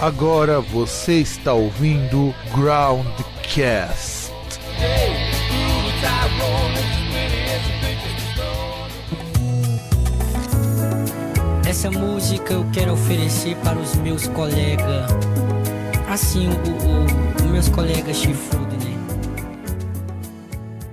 Agora você está ouvindo Groundcast. Essa música eu quero oferecer para os meus colegas. Assim, os meus colegas chifrudos, né?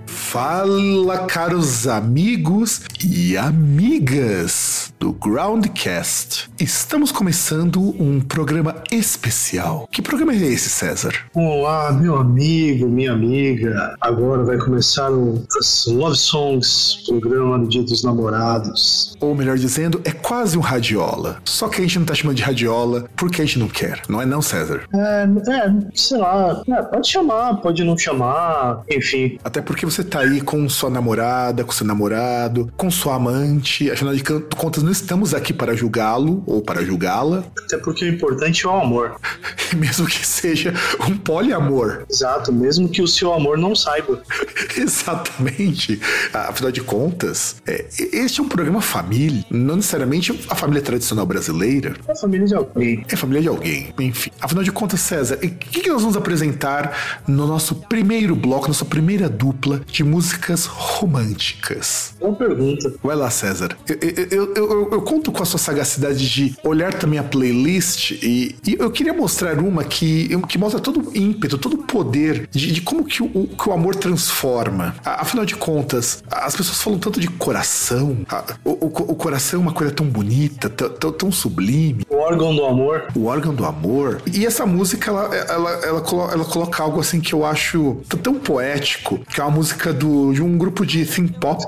Fala, caros amigos e amigas do Groundcast. Estamos começando um programa especial. Que programa é esse, César? Olá, meu amigo, minha amiga. Agora vai começar o Love Songs, programa do Dia dos Namorados. Ou melhor dizendo, é quase um radiola. Só que a gente não tá chamando de radiola porque a gente não quer. Não é não, César? É, é sei lá. É, pode chamar, pode não chamar, enfim. Até porque você tá aí com sua namorada, com seu namorado, com sua amante. Afinal de contas, não estamos aqui para julgá-lo ou para julgá-la. Até porque o importante é o amor. mesmo que seja um poliamor. Exato, mesmo que o seu amor não saiba. Exatamente. Afinal de contas, é, este é um programa família. Não necessariamente a família tradicional brasileira. É a família de alguém. É família de alguém. Enfim. Afinal de contas, César, o que, nós vamos apresentar no nosso primeiro bloco, nossa primeira dupla de músicas românticas? Boa pergunta. Vai lá, César. Eu, eu, eu, eu, conto com a sua sagacidade de olhar também a playlist e, e eu queria mostrar uma que, que mostra todo o ímpeto, todo o poder de, de como que o, que o amor transforma. Afinal de contas, as pessoas falam tanto de coração. O, o, o coração é uma coisa tão bonita, tão, tão, sublime. O órgão do amor. O órgão do amor. E essa música, ela, ela, ela, colo, ela coloca algo assim que eu acho tão poético, que é uma música do, de um grupo de synth pop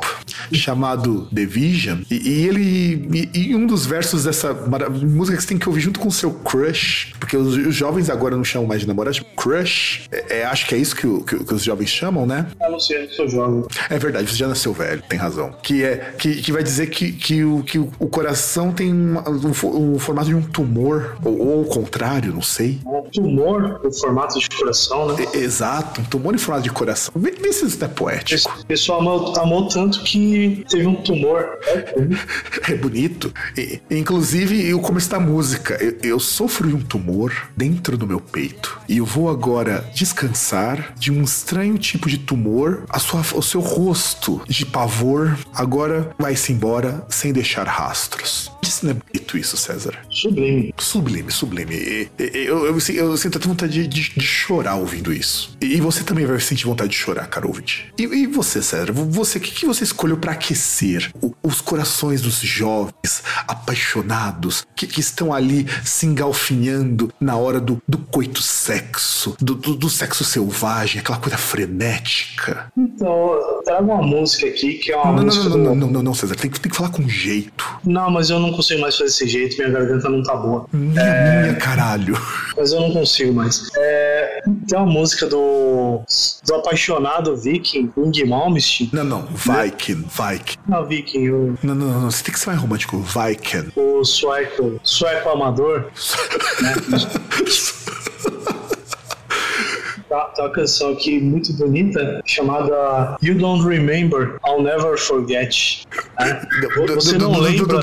chamado The Vision. E, e ele. E, e, um dos versos dessa música que você tem que ouvir junto com o seu crush, porque os, os jovens agora não chamam mais de namorado, tipo crush. É, é, acho que é isso que, o, que, que, os jovens chamam, né? Eu não sei, eu sou jovem. É verdade, você já nasceu velho, tem razão. Que é que, que vai dizer que, que, o, que o coração tem um, um, um formato de um tumor, ou, ou ao contrário, não sei. Um tumor no formato de coração, né? É, exato, um tumor em formato de coração. Vê, vê se isso é poético. O pessoal amou, amou tanto que teve um tumor. É bonito. E, inclusive, o começo da música. Eu, eu sofro de um tumor dentro do meu peito. E eu vou agora descansar de um estranho tipo de tumor. A sua, o seu rosto de pavor agora vai-se embora sem deixar rastros. Isso não é bonito isso, César? Sublime. Sublime, sublime. Eu, eu, eu, eu sinto até vontade de, de, de, chorar ouvindo isso. E você também vai sentir vontade de chorar, caro ouvinte. E, e você, César? Você, o que, que você escolheu para aquecer o, os corações dos jovens apaixonados que, que, estão ali se engalfinhando na hora do, do coito sexo, do, do, do sexo selvagem, aquela coisa frenética? Então, trago uma música aqui que é uma não, música. Não, não, do... não, não, não, César, tem, tem que falar com jeito. Não, mas eu não consigo mais fazer desse jeito, minha garganta não tá boa. Minha, é... minha caralho. Mas eu não consigo mais. É... Tem uma música do, do apaixonado Viking, Ing Malmsteen. Não, não, Viking, Viking. Não, Viking. O... Não, não, não, você tem que ser mais romântico, Viking. O sueco, sueco amador. né? Tá, tá uma canção aqui muito bonita chamada You Don't Remember, I'll Never Forget. Você não lembra.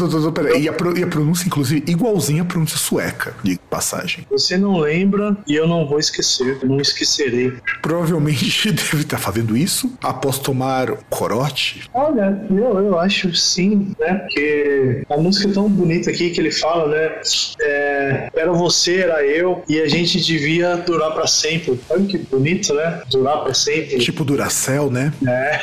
E a pronúncia, inclusive, igualzinha à pronúncia sueca, de passagem. Você não lembra e eu não vou esquecer, não esquecerei. Provavelmente deve estar fazendo isso após tomar corote. Olha, eu, eu acho sim, né? Porque a música é tão bonita aqui que ele fala, né? É, era você, era eu, e a gente devia durar para sempre. Olha que bonito, né? Durar pra sempre. Tipo Duracell, né? É.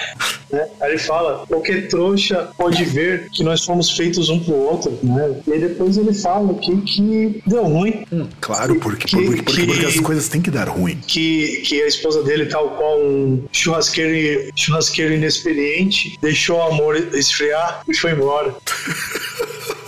Né? Aí ele fala, qualquer trouxa pode ver que nós fomos feitos um pro outro, né? E depois ele fala que, que deu ruim. Hum, claro, porque, que, porque, porque, porque, as coisas têm que dar ruim. Que, que a esposa dele, tal qual um churrasqueiro, churrasqueiro inexperiente, deixou o amor esfriar e foi embora.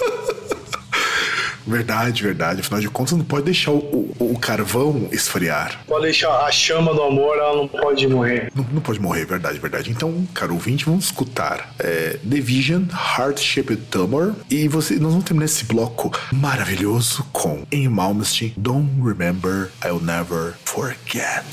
Verdade, verdade. Afinal de contas, não pode deixar o, o, o, carvão esfriar. Pode deixar a chama do amor, ela não pode morrer. Não, não pode morrer, verdade, verdade. Então, caro ouvinte, vamos escutar é, The Vision, Heart Shaped Tumor. E você, nós vamos terminar esse bloco maravilhoso com Em Malmsteen, Don't Remember, I'll Never Forget.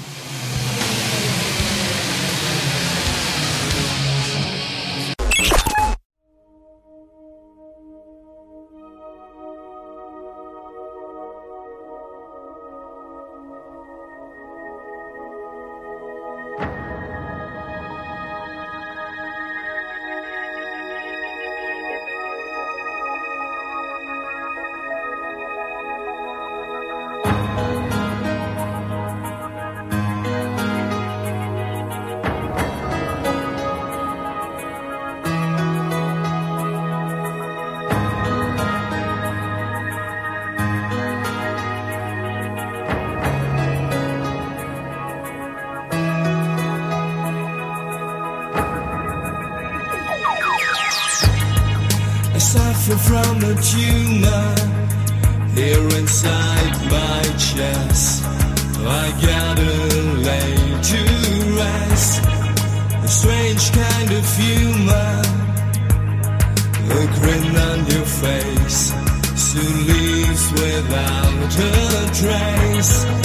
from a tumor here inside my chest. I gotta lay to rest. A strange kind of humor, a grin on your face, soon leaves without a trace.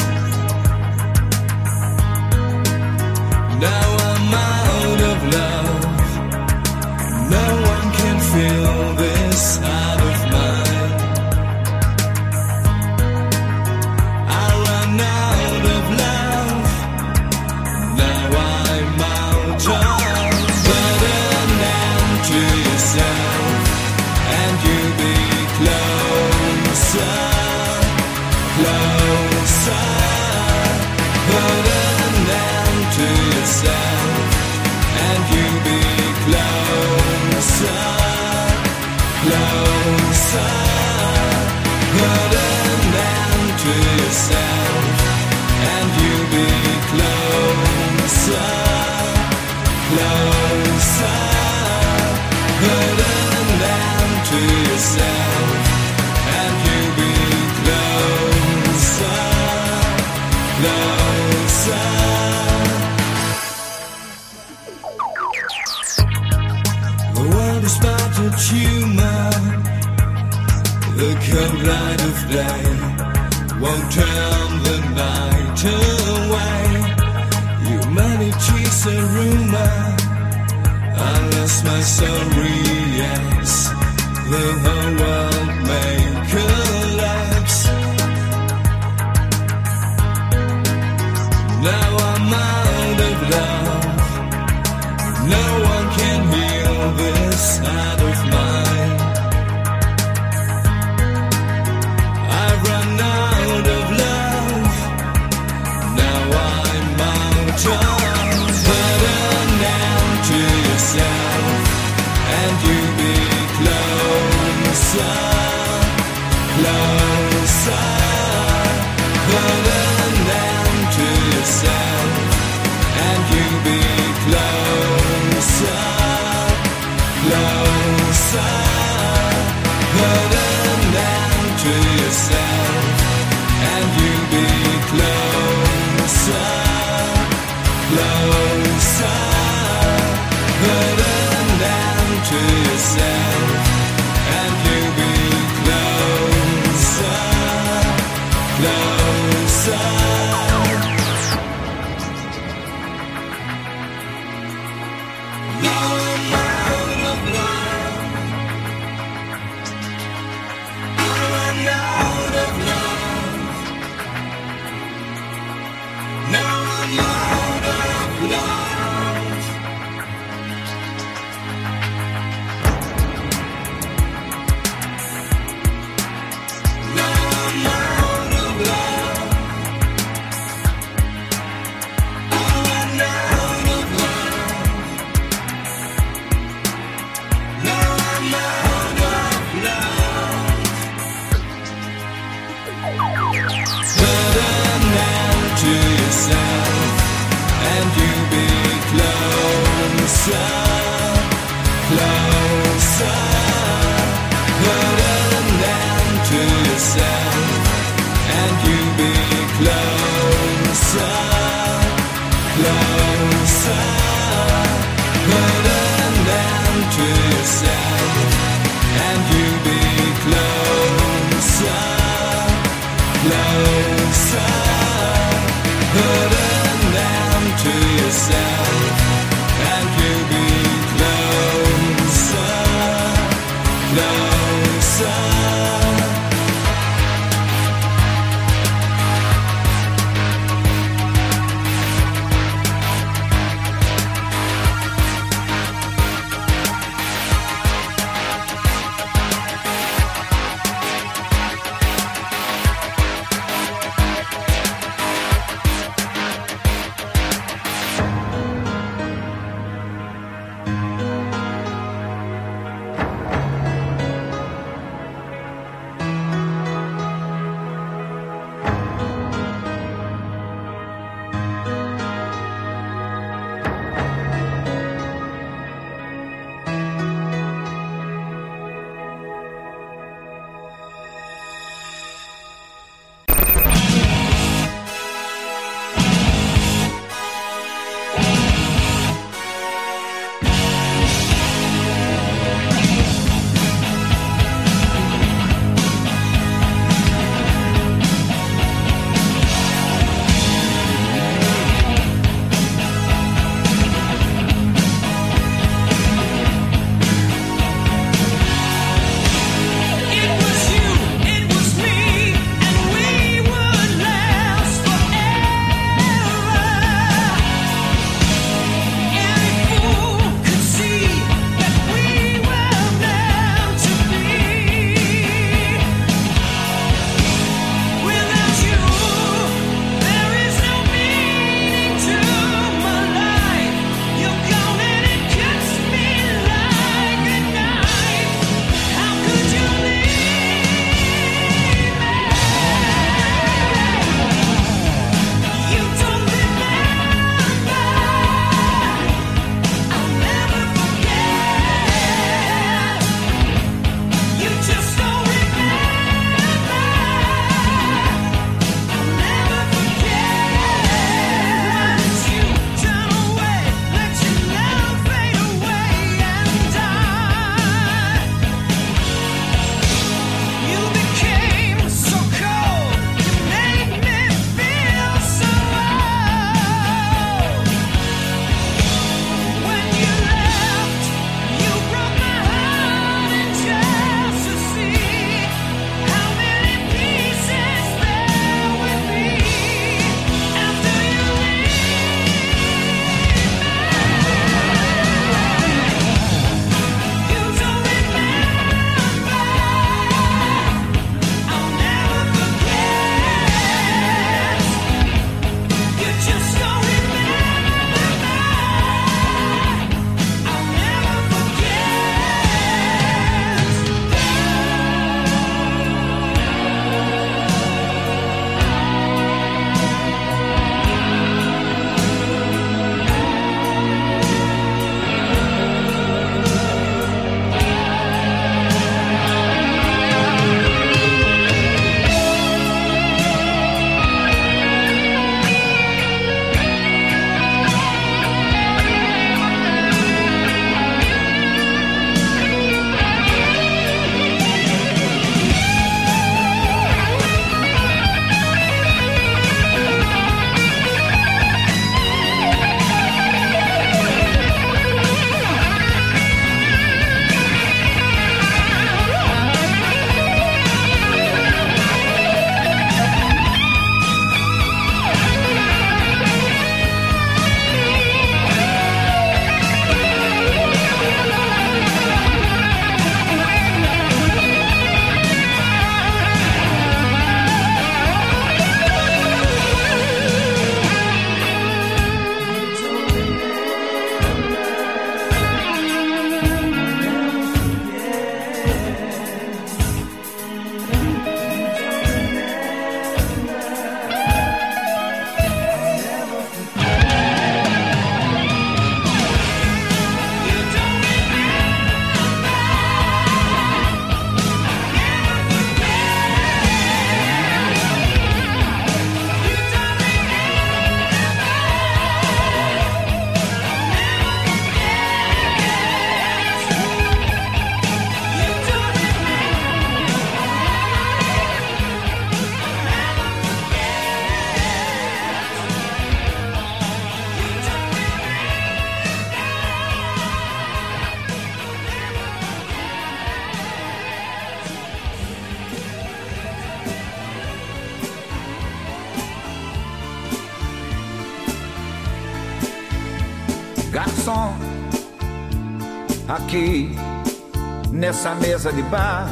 Mesa de bar,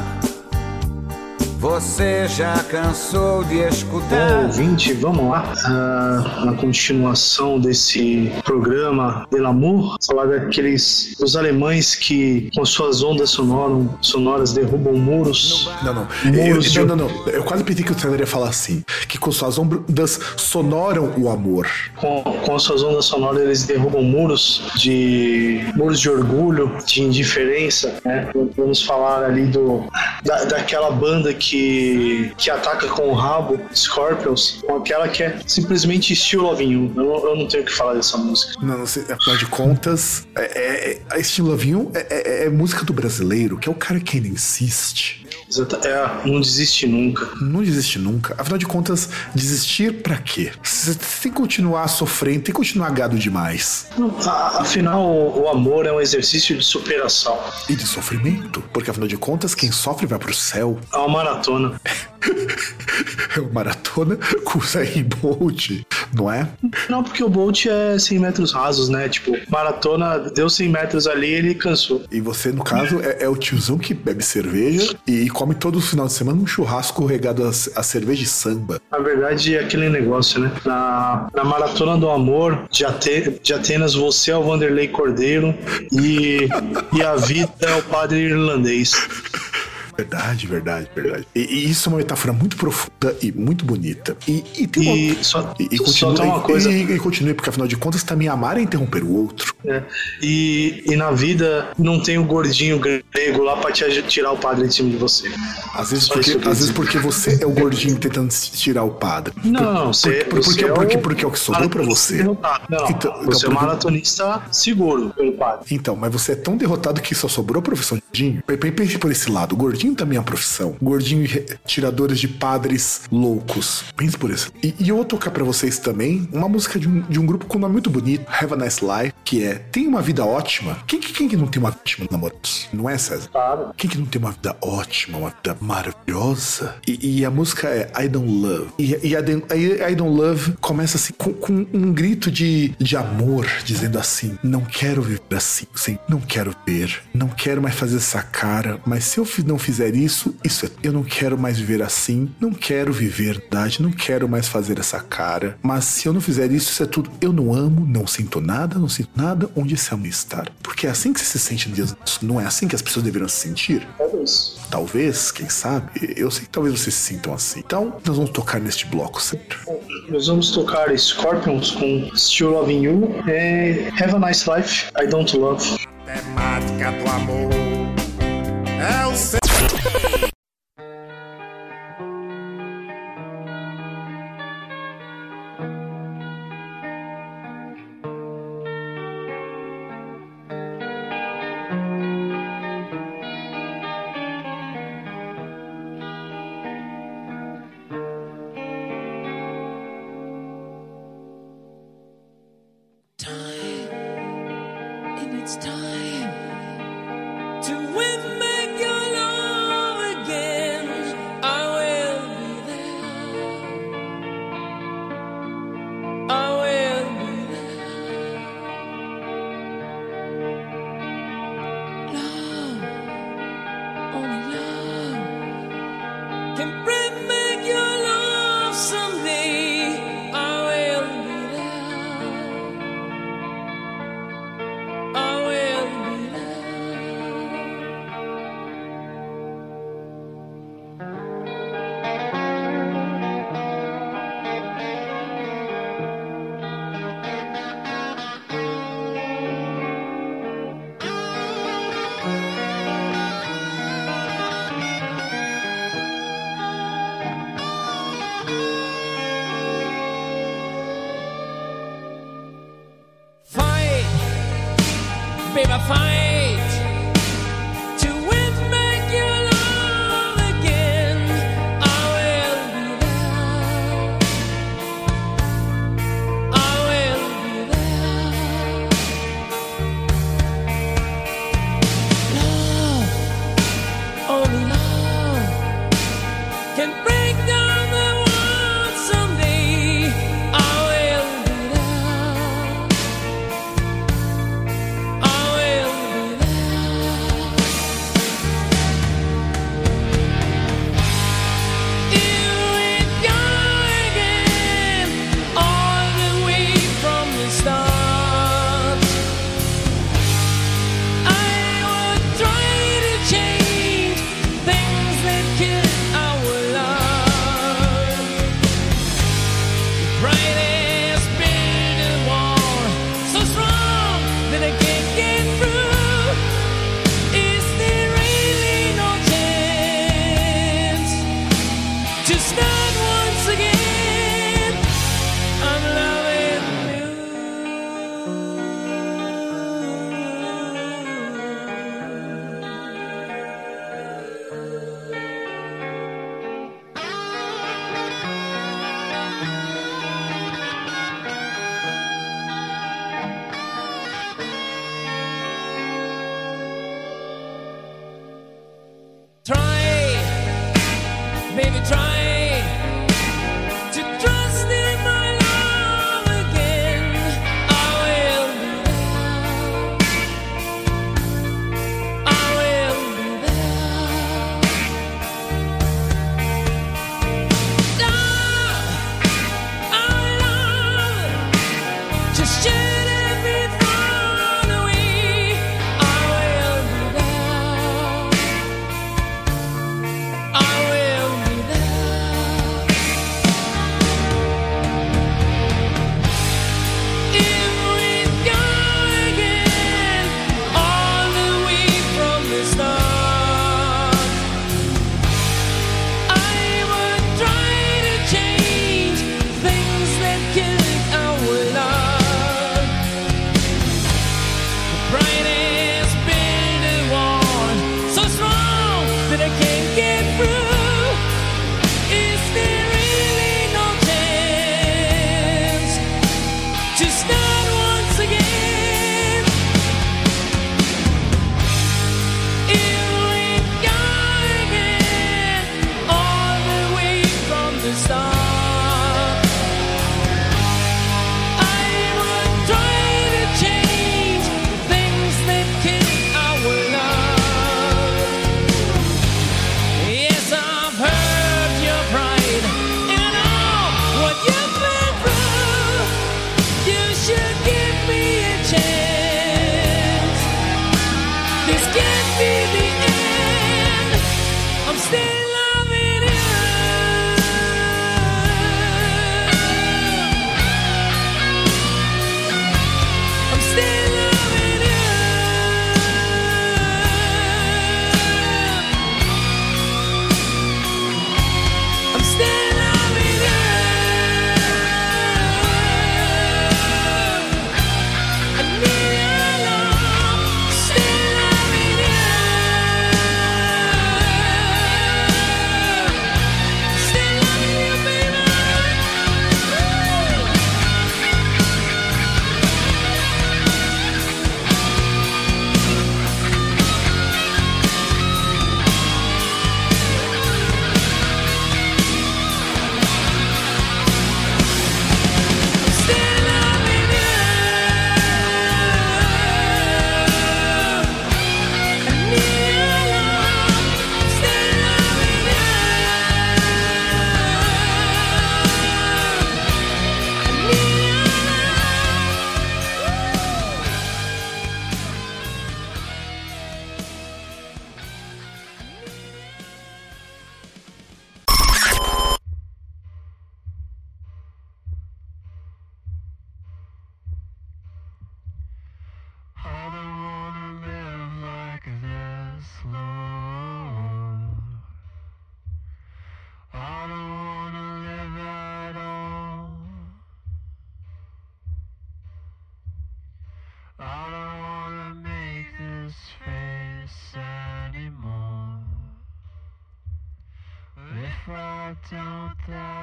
você já cansou de escutar? Ouvinte, vamos lá. Ah, na continuação desse programa Del Amor, falar daqueles os alemães que com suas ondas sonoras, sonoras derrubam muros. Não, não. Eu, Muros eu- de- não, não, não. Eu quase pensei que o Taylor ia falar assim: que com suas ondas sonoram o amor. Com, com suas ondas sonoras eles derrubam muros de muros de orgulho, de indiferença. Né? Vamos falar ali do da, daquela banda que que ataca com o rabo, Scorpions, com aquela que é simplesmente Still Loving You. Eu, não- eu não tenho o que falar dessa música. Não, não sei, afinal de contas, é, é, a Steve Lavinho é, é- é música do brasileiro, que é o cara que ainda insiste. É, não desiste nunca. Não desiste nunca. Afinal de contas, desistir pra quê? Você tem que continuar sofrendo, tem que continuar gado demais. A- Afinal, o, o amor é um exercício de superação. E de sofrimento. Porque afinal de contas, quem sofre vai pro céu. É uma maratona. É uma maratona com o Zayn Bolt, não é? Não, porque o Bolt é 100 metros rasos, né? Tipo, maratona, deu 100 metros ali ele cansou. E você, no caso, é, é o tiozão que bebe cerveja e come todo final de semana um churrasco regado a, a cerveja e samba. Na verdade, é aquele negócio, né? Na, na Maratona do Amor de, Ate- de Atenas, você é o Vanderlei Cordeiro e, e a vida é o padre irlandês. Verdade, verdade, verdade. E, e isso é uma metáfora muito profunda e muito bonita. E, e tem uma. E só, E, só continue, tem uma coisa. e, continue, porque afinal de contas também amar é interromper o outro. né? E, e na vida não tem o gordinho grego lá pra te tirar o padre de cima de você. Às vezes, Só porque, às vezes porque você é o gordinho tentando tirar o padre. Não, não, você, por- você porque, é porque, o porque é o que sobrou pra você. Não, Então- então você é um porque- maratonista seguro pelo padre. Então, mas você é tão derrotado que só sobrou a profissão de gordinho. Pe- pe- Pense por esse lado. O gordinho também é uma profissão. Gordinho e re- tiradores de padres loucos. Pense por esse E, e eu vou tocar pra vocês também uma música de um, de um grupo com um nome muito bonito, Have a Nice Life, que é Tem uma vida ótima. Quem, que- quem que não tem uma vida ótima, namorados? Não é, César? Claro. Quem que não tem uma vida ótima, uma vida maravilhosa? E, e a música é I Don't Love. E, e a a I Don't Love começa assim com, com um grito de, de amor, dizendo assim: Não quero viver assim, sem, não quero ver, não quero mais fazer essa cara, mas se eu não fizer isso, isso é. Eu não quero mais viver assim, não quero viver verdade, não quero mais fazer essa cara, mas se eu não fizer isso, isso é tudo. Eu não amo, não sinto nada, não sinto nada onde esse amor está. Porque é assim que você se sente dos- Não é assim que as pessoas deveriam se sentir? Talvez. Talvez, quem sabe? Eu sei que talvez vocês se sintam assim. Então, nós vamos tocar neste bloco sempre. Nós vamos tocar Scorpions com Still Loving You e Have a Nice Life, I Don't Love. temática do amor é o seu.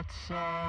Don't,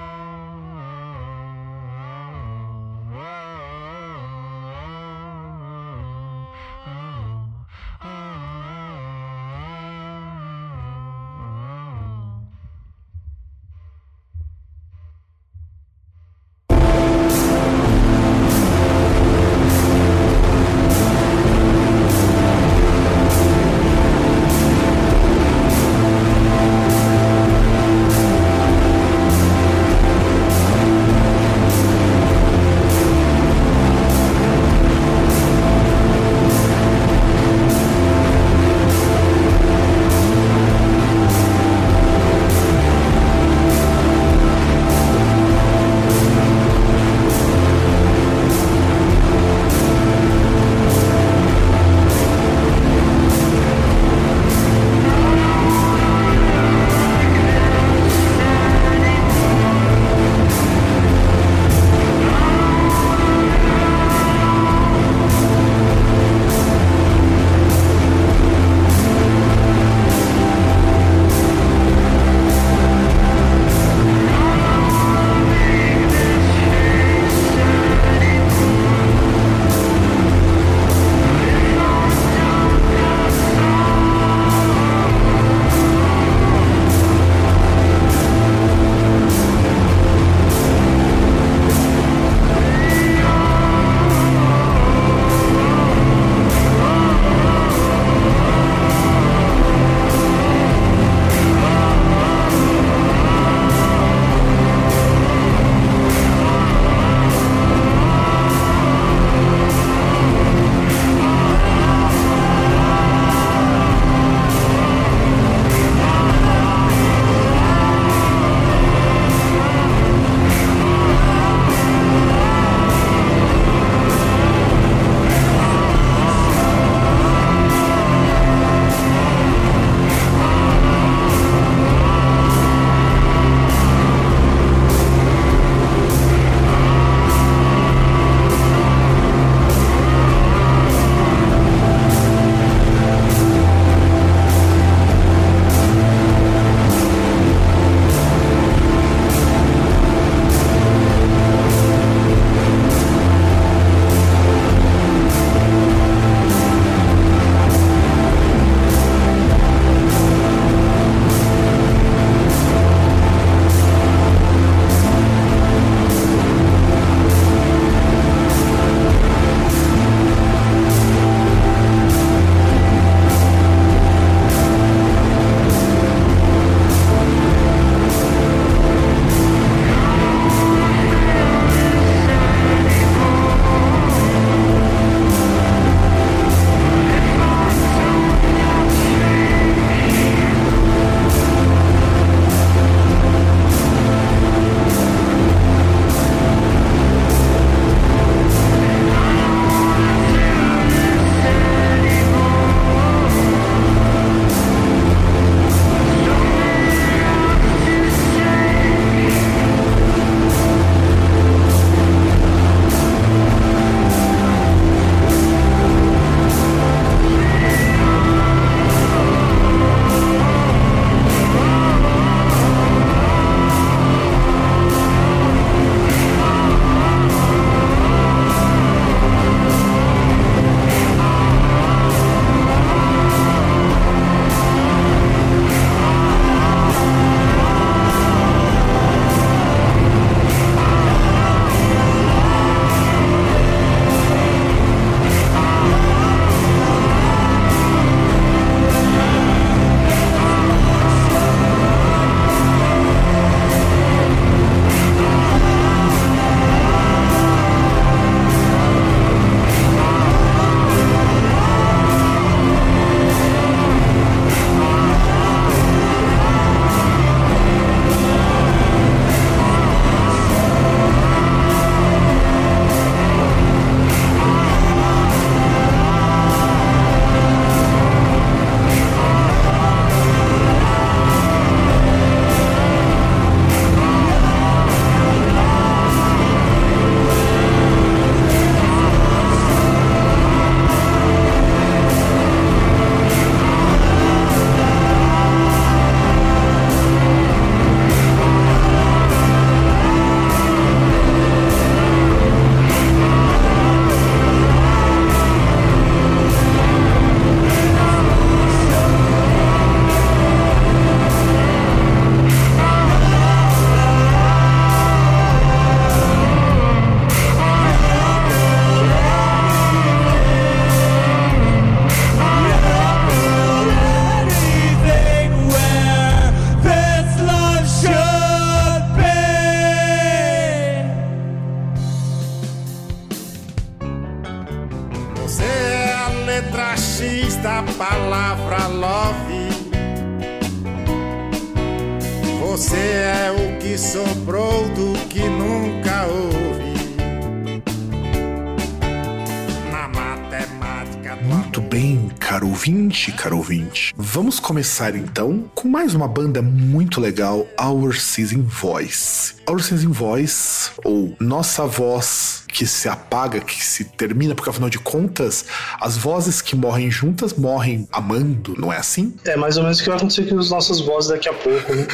começar então com mais uma banda muito legal, Our Season Voice. Our Season Voice, ou Nossa Voz que se apaga, que se termina, porque afinal de contas, as vozes que morrem juntas morrem amando, não é assim? É mais ou menos o que vai acontecer com as nossas vozes daqui a pouco. Né?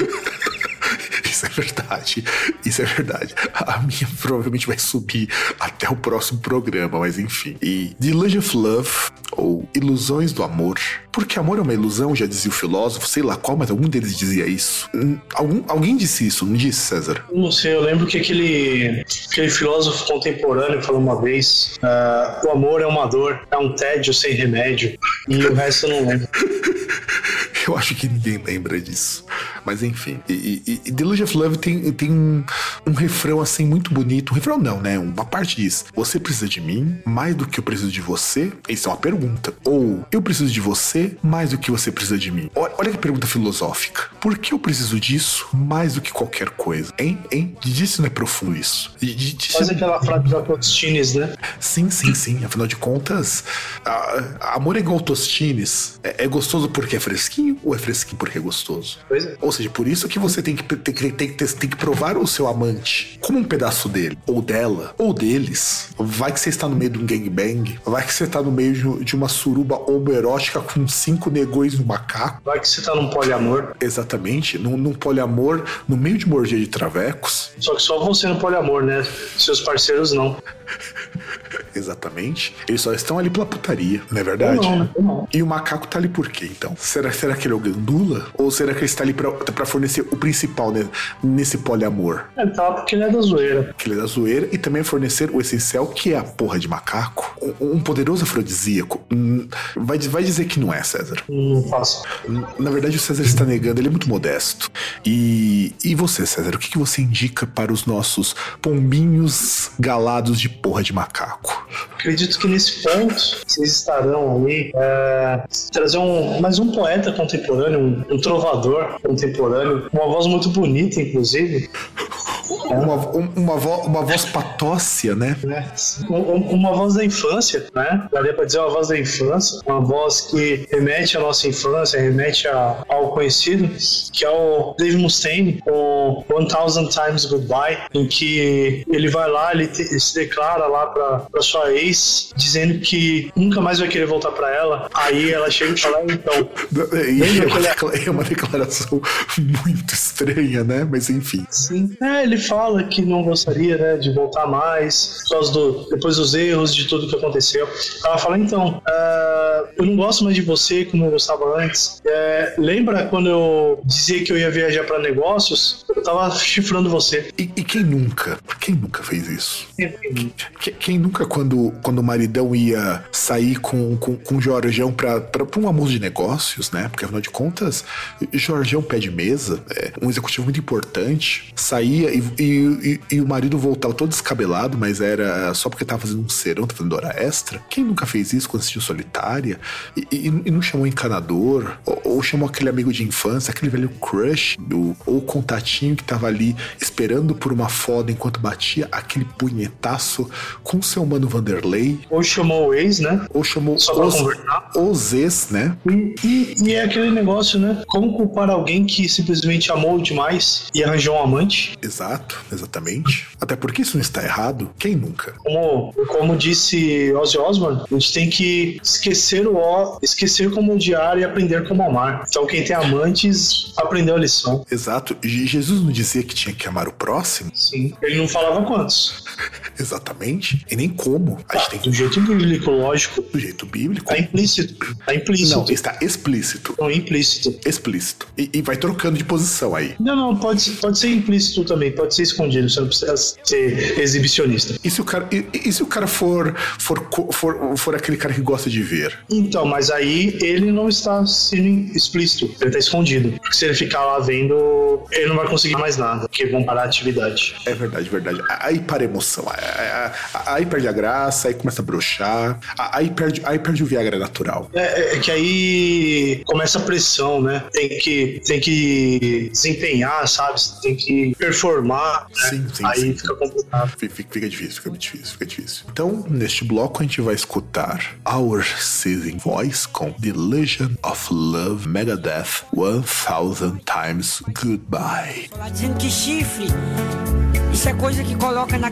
Verdade. Isso é verdade. A minha provavelmente vai subir até o próximo programa, mas enfim. E The Illusion of Love, ou Ilusões do Amor. Porque amor é uma ilusão, já dizia o filósofo, sei lá qual, mas algum deles dizia isso. Hum, Algum, alguém disse isso, não disse, César? Não sei, eu lembro que aquele, aquele filósofo contemporâneo falou uma vez: ah, o amor é uma dor, é um tédio sem remédio. E o resto eu não lembro. Eu acho que ninguém lembra disso. Mas enfim. E, e, e The Illusion of Love tem, tem um, um refrão assim muito bonito. Um refrão não, né? Uma parte diz: Você precisa de mim mais do que eu preciso de você? Isso é uma pergunta. Ou eu preciso de você mais do que você precisa de mim? Olha, olha que pergunta filosófica. Por que eu preciso disso mais do que qualquer coisa? Hein? Hein? Disso não é profundo isso. De- de- disso- Quase aquela frase da Tostines, né? Sim, sim, sim. Afinal de contas, a- a- amor é igual Tostines. É, é gostoso porque é fresquinho ou é fresquinho porque é gostoso? Pois é. Ou seja, por isso que você tem que, tem, tem, ter- tem que provar o seu amante como um pedaço dele, ou dela, ou deles. Vai que você está no meio de um gangbang, vai que você está no meio de, uma suruba homoerótica com cinco negões um macaco. Vai que você tá num poliamor. Exatamente, num, num poliamor, no meio de uma orgia de travecos. Só que só você no poliamor, né? Seus parceiros não. Exatamente. Eles só estão ali pela putaria, não é verdade? Ou não, né? Não. E o macaco tá ali por quê, então? Será, será que ele é o gandula? Ou será que ele está ali pra, pra fornecer o principal né, nesse poliamor? Ele tá lá porque ele é da zoeira. Que ele é da zoeira e também fornecer o essencial, que é a porra de macaco. Um, poderoso afrodisíaco. Hum, Vai, vai dizer que não é, César. Não faço. Na verdade, o César está negando, ele é muito modesto. E, e você, César, o que, que você indica para os nossos pombinhos galados de porra de macaco? Acredito que nesse ponto vocês estarão ali é, trazer um, mais um poeta contemporâneo, um, um trovador contemporâneo, uma voz muito bonita, inclusive. Uma, um- uma, vo- uma voz patócia, né? Um- um- Uma voz da infância, né? Daria pra dizer uma voz da infância, uma voz que remete à nossa infância, remete a- ao conhecido, que é o Dave Mustaine, o One Thousand Times Goodbye, em que ele vai lá, ele, te- ele se declara lá pra, pra sua ex, dizendo que nunca mais vai querer voltar pra ela. Aí ela chega e fala, então, E é, uma decla- é uma declaração muito estranha, né? Mas enfim. Sim. É, ele fala que não gostaria, né, de voltar mais, por causa do, depois dos erros, de tudo que aconteceu. Ela fala, então, ah, eu não gosto mais de você como eu gostava antes. É, lembra quando eu dizia que eu ia viajar para negócios? Eu tava chifrando você. E, e quem nunca? Quem nunca fez isso? Que- Quem nunca, quando, quando o maridão ia sair com, com, com o Jorjão pra, pra, pra um almoço de negócios, né? Porque afinal de contas, Jorjão pé de mesa, é um executivo muito importante, saía e, e, e- e o marido voltava todo descabelado, mas era só porque tava fazendo um serão, tava fazendo hora extra. Quem nunca fez isso quando assistiu Solitária? E, e- e não chamou encanador? Ou, ou chamou aquele amigo de infância, aquele velho crush, do, ou o contatinho que tava ali esperando por uma foda enquanto batia aquele punhetaço com seu mano Vanderlei? Ou chamou o ex, né? Ou chamou Só os, os ex, né? E, e- e é aquele negócio, né? Como culpar alguém que simplesmente amou demais e arranjou um amante? Exato, exatamente. Até porque isso não está errado. Quem nunca? Como, como disse Ozzy Osbourne, a gente tem que esquecer o ó, esquecer como odiar e aprender como amar. Então quem tem amantes aprendeu a lição. Exato. Je- Jesus não dizia que tinha que amar o próximo? Sim. Ele não falava quantos. Exatamente. E nem como. A gente tem que Do jeito bíblico, lógico. do jeito bíblico. Tá implícito. Tá implícito. Não, está explícito. Não, implícito. Explícito. E, e vai trocando de posição aí. Não, não, pode, ser- pode ser implícito também, pode ser escondido, você não precisa ser exibicionista. E se o cara, e, e se o cara for, for, for, for aquele cara que gosta de ver? Então, mas aí ele não está sendo explícito, ele está escondido. Porque se ele ficar lá vendo, ele não vai conseguir mais nada, porque vão parar a atividade. É verdade, verdade. Aí para a emoção. é, aí perde a graça, aí começa a broxar, aí perde, aí perde o Viagra natural. É, é que aí começa a pressão, né? Tem que, tem que desempenhar, sabe? Tem que performar. né? Sim, sim, Aí sim. fica complicado. Fica, fica- difícil, fica muito difícil, fica difícil. Então, neste bloco, a gente vai escutar Our Season Voice com The Legend of Love Megadeth 1000 Times Goodbye. Dizendo que chifre, isso é coisa que coloca na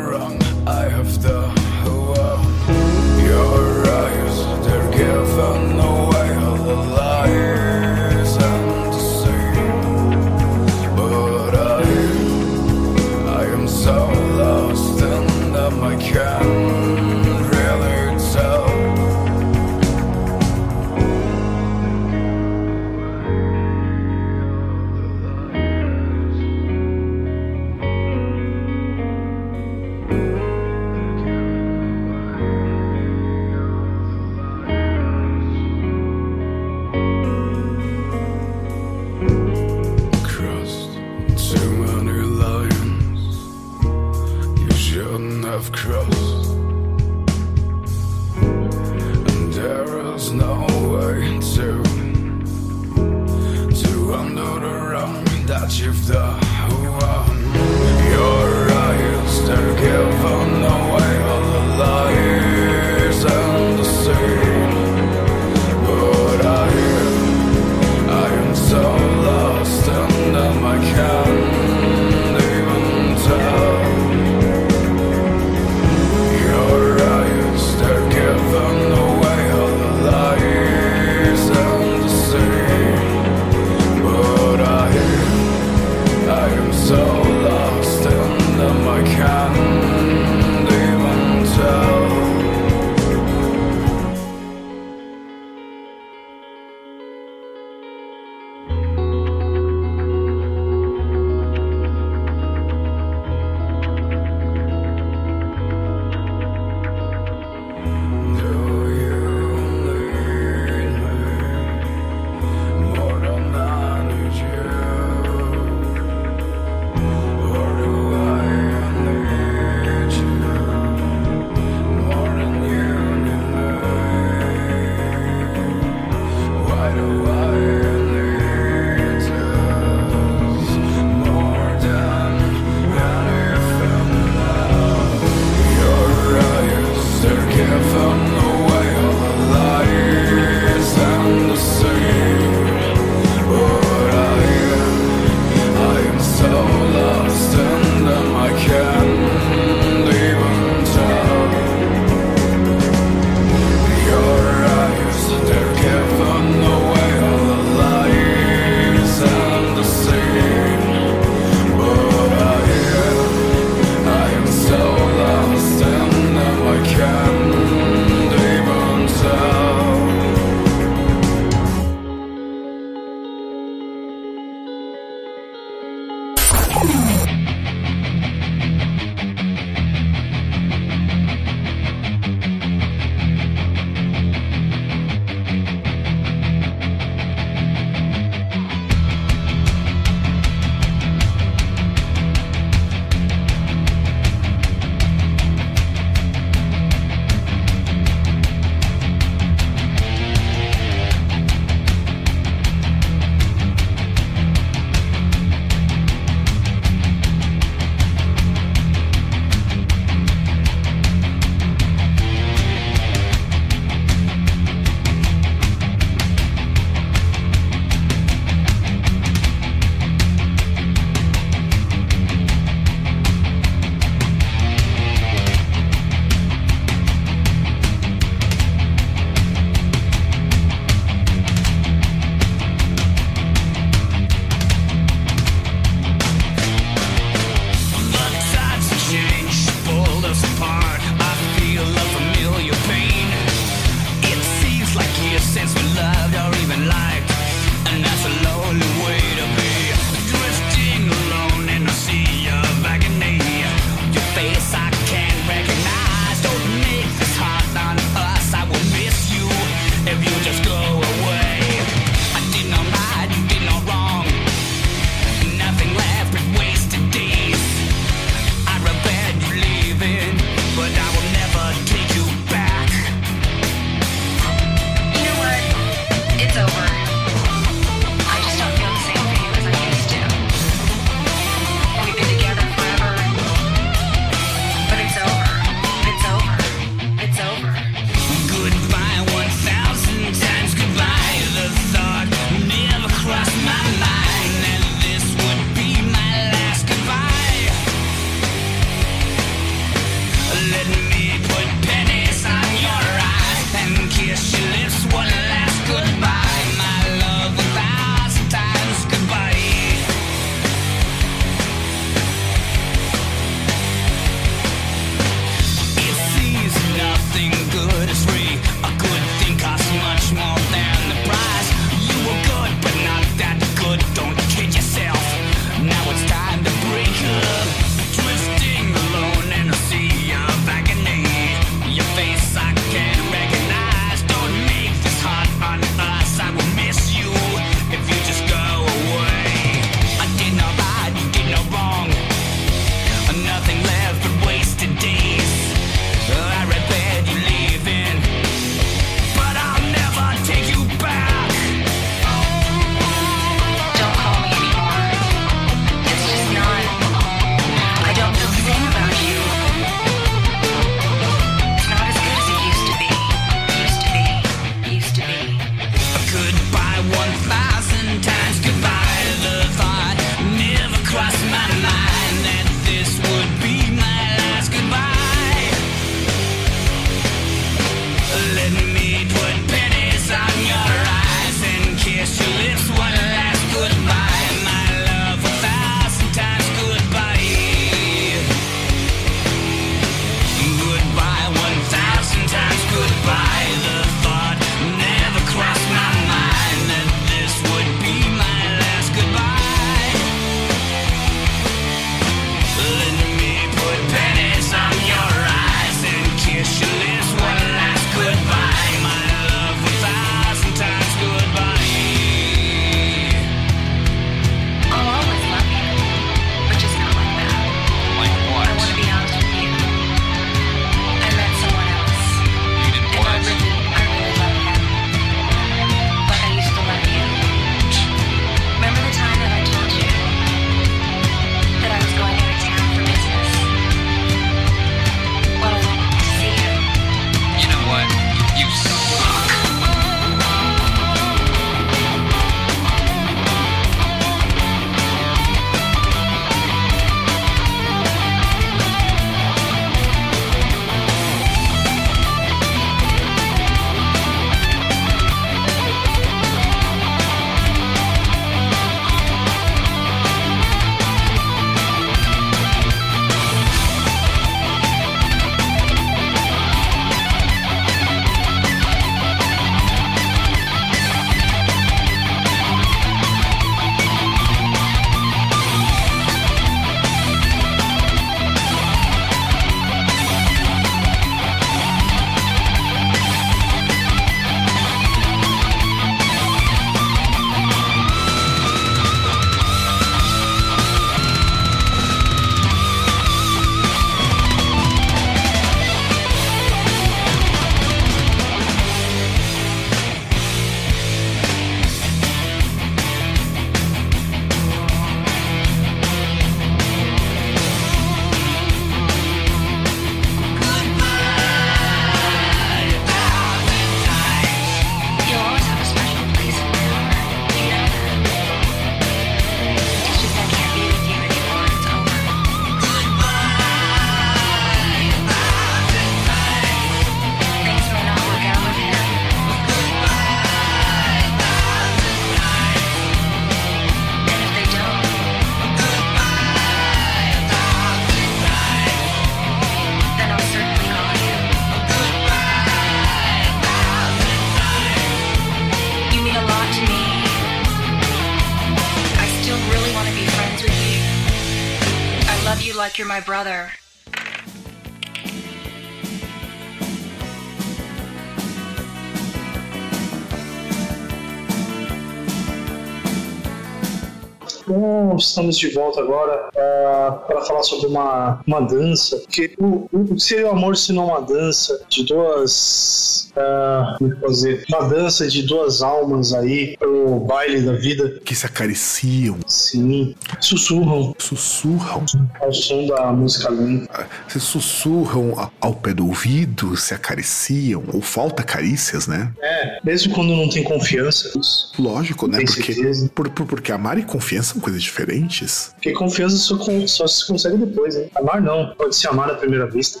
estamos de volta agora para falar sobre uma, uma dança. Que o, o que seria o amor se não uma dança de duas. ah, como é posso dizer? Uma dança de duas almas aí baile da vida. Que se acariciam, Sim, sussurram sussurram, ao som da música lenta. se sussurram ao pé do ouvido, se acariciam, ou falta carícias, né? É, mesmo quando não tem confiança. Lógico, né? Porque, por, por- porque amar e confiança são coisas diferentes. Porque confiança só, só se consegue depois, hein? Amar não, pode se amar à primeira vista.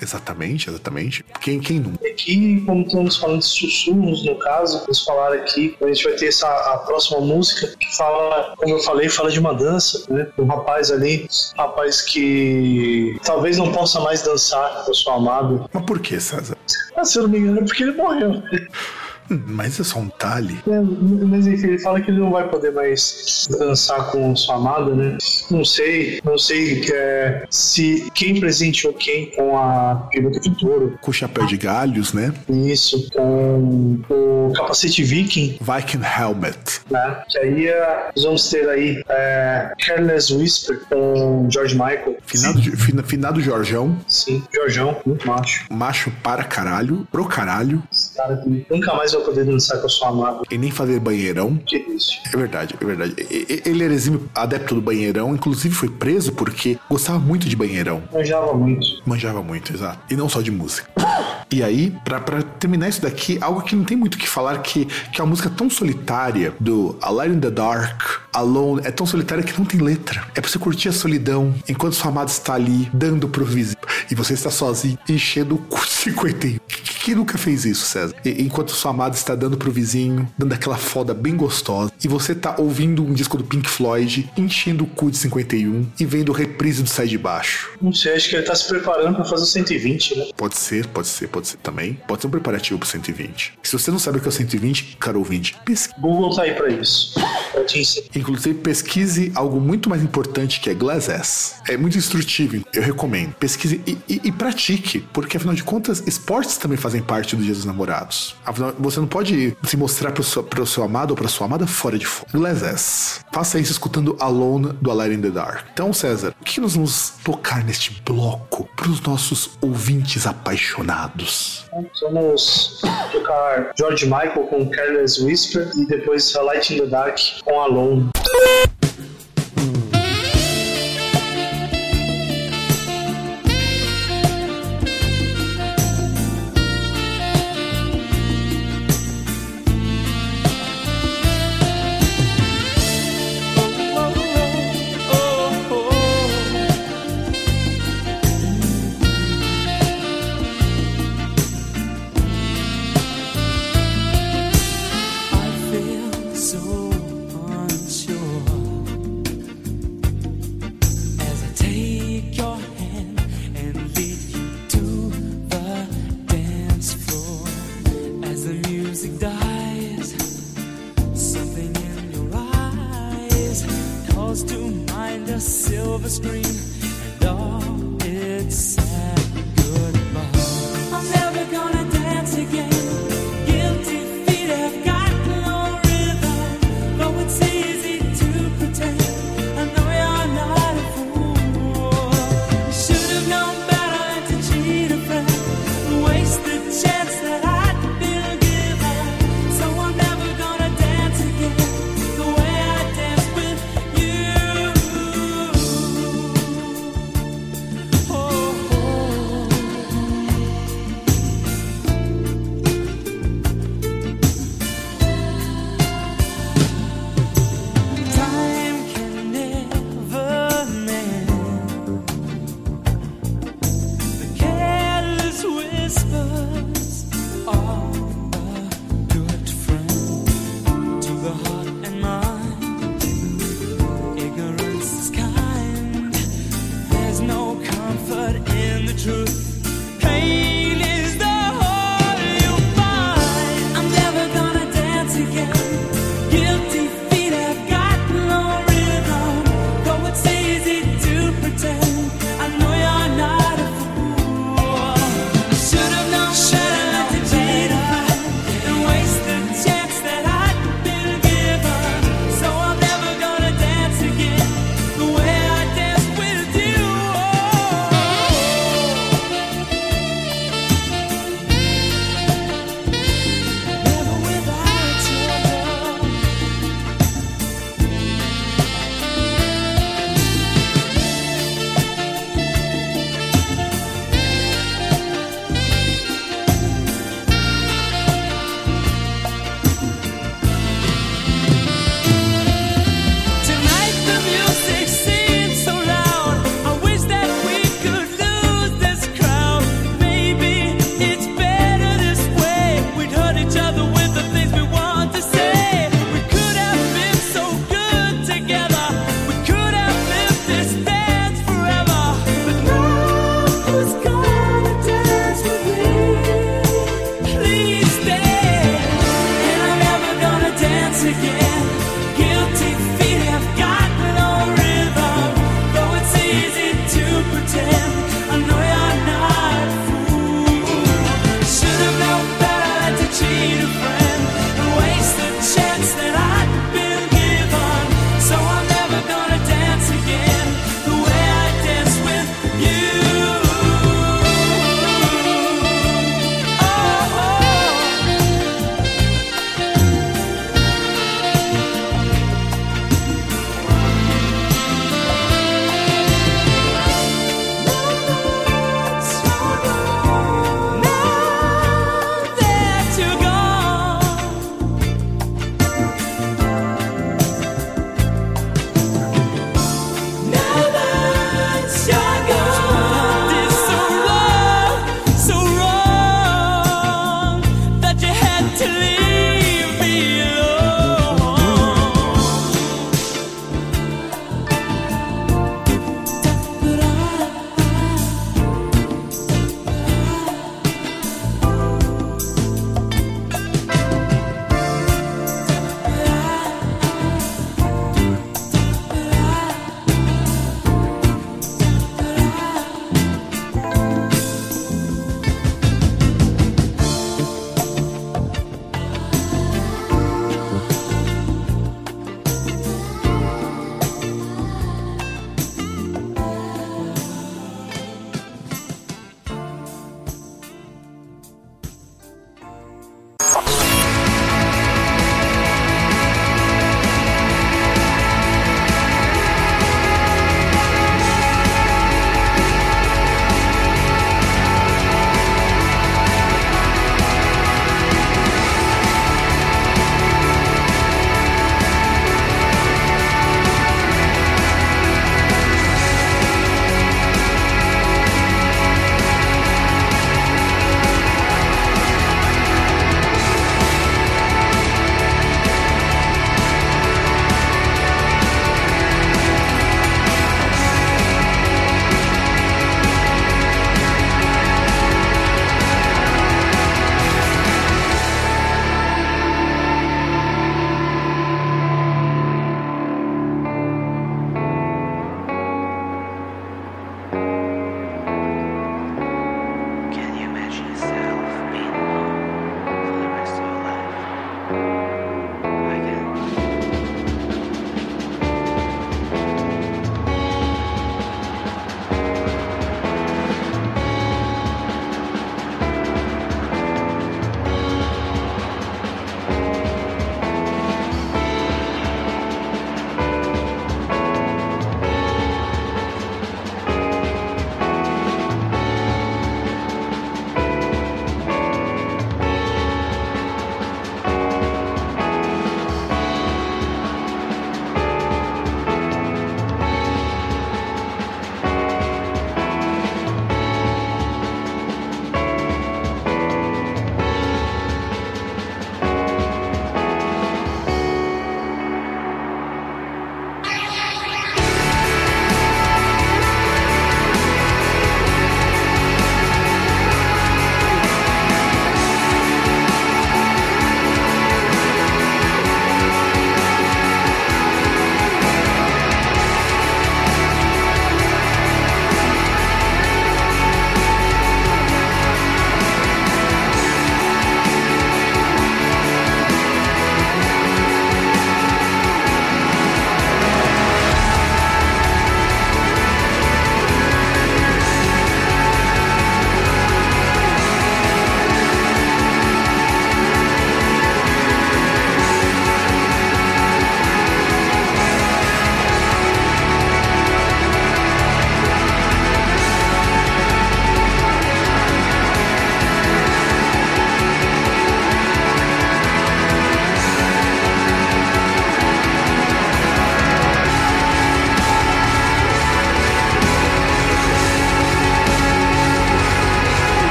Exatamente, exatamente. Quem, quem nunca? Aqui, como estamos falando de sussurros, no caso, vamos falar aqui, a gente vai ter essa a próxima música que fala, como eu falei, fala de uma dança, né? Um rapaz ali, rapaz que talvez não possa mais dançar com o seu amado. Mas por que, César? Ah, se eu não me engano, é porque ele morreu. Mas é só um talhe. É, mas enfim, ele fala que ele não vai poder mais dançar com sua amada, né? Não sei, não sei é, se quem presenteou quem com a peruca de touro. Com o chapéu de galhos, né? Isso, com o capacete viking, Viking Helmet. né? Que aí é, nós vamos ter aí é, Careless Whisper com George Michael. Finado, fina- finado Jorjão, Sim, Jorjão, muito macho. macho para caralho, pro caralho, Esse cara que nunca mais vai poder dançar com a sua amada. e nem fazer banheirão. Que isso. É verdade, é verdade. Ele era exímio adepto do banheirão, inclusive foi preso porque gostava muito de banheirão. Manjava muito. Manjava muito, exato. E não só de música. E aí, pra, pra terminar isso daqui, algo que não tem muito o que falar, que, que é uma música tão solitária, do A Light in the Dark, Alone, é tão solitária que não tem letra. É pra você curtir a solidão, enquanto sua amada está ali, dando pro vizinho. E você está sozinho, enchendo o cu de 51. Quem que nunca fez isso, César? E- enquanto sua amada está dando pro vizinho, dando aquela foda bem gostosa, e você tá ouvindo um disco do Pink Floyd, enchendo o cu de 51 e vendo reprise do Sai de Baixo. Não sei, acho que ele tá se preparando pra fazer o 120, né? Pode ser, pode ser, pode ser também. Pode ser um preparativo pro 120. Se você não sabe o que é o 120, caro ouvinte, pesquise. Google tá aí pra isso. Inclusive, pesquise algo muito mais importante que é Glass S. É muito instrutivo, eu recomendo. Pesquise e, e- e pratique, porque afinal de contas, esportes também fazem parte do Dia dos Namorados. Você não pode se mostrar pro seu, pro seu amado ou pra sua amada fora de foco. Glass. Faça isso escutando Alone do A in the Dark. Então, César, o que nós vamos tocar neste bloco pros nossos ouvintes apaixonados? Vamos tocar George Michael com Careless Whisper e depois A Light in the Dark com Alone.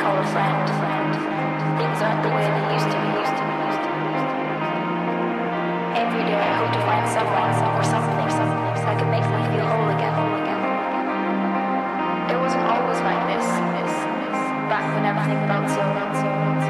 Things aren't the way they used to be. Every day I hope to find someone or something something that can make me feel whole again. It wasn't always like this. Back when everything felt so, so complete.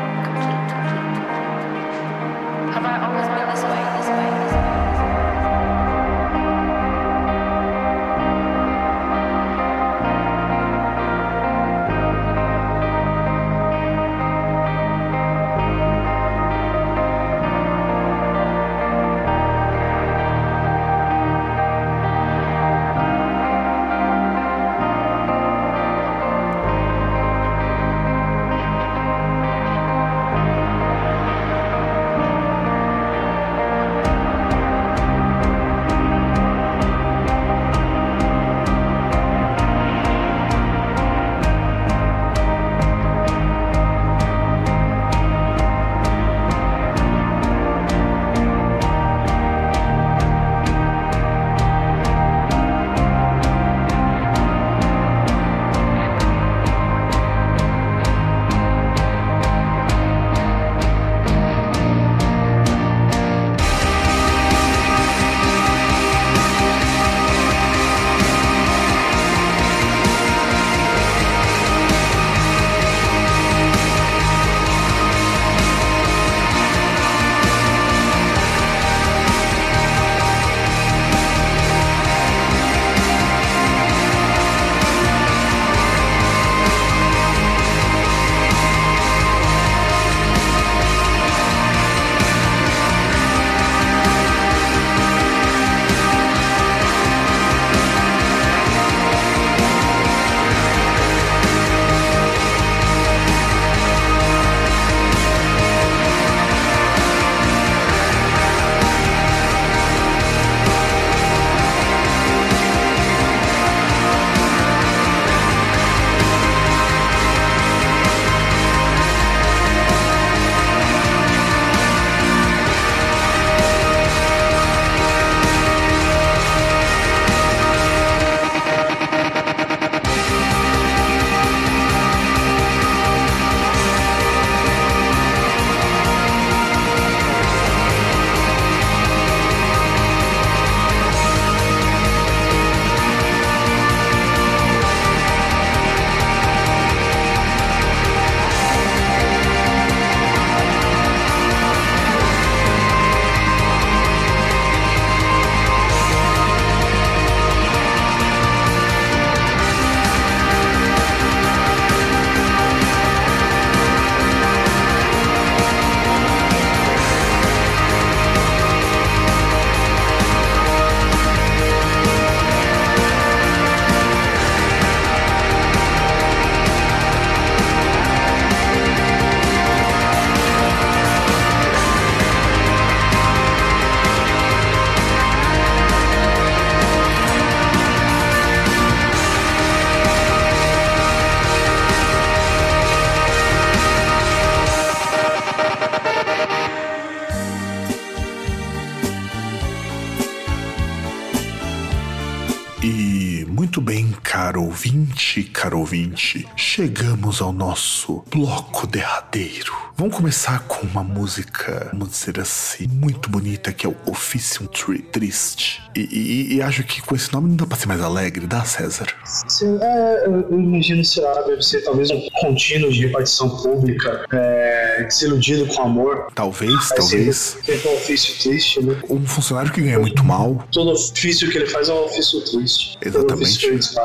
Chegamos ao nosso bloco derradeiro. Vamos começar com uma música, vamos dizer assim, muito bonita, que é o Officium Tri Triste. E, e- e acho que com esse nome não dá pra ser mais alegre, dá, César? Se- é, eu imagino, sei lá, deve ser talvez um contínuo de repartição pública, é, desiludido com amor. Talvez, Aí talvez. Feito um ofício triste, né? Um funcionário que ganha muito mal. Todo ofício que ele faz é um ofício triste. Exatamente. ofício.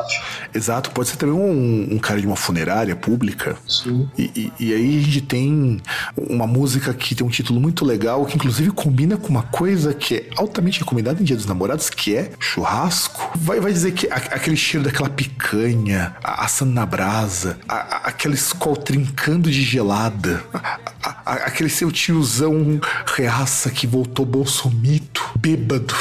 Exato, pode ser também um, um cara de uma funerária pública. Sim. E, e- e aí a gente tem uma música que tem um título muito legal, que inclusive combina com uma coisa que é altamente recomendada em Dia dos Namorados, que é churrasco. Vai, vai dizer que a- aquele cheiro daquela picanha, a- assando na brasa, a- a- aquela escol trincando de gelada, a- aquele seu tiozão reaça que voltou bolsomito, bêbado,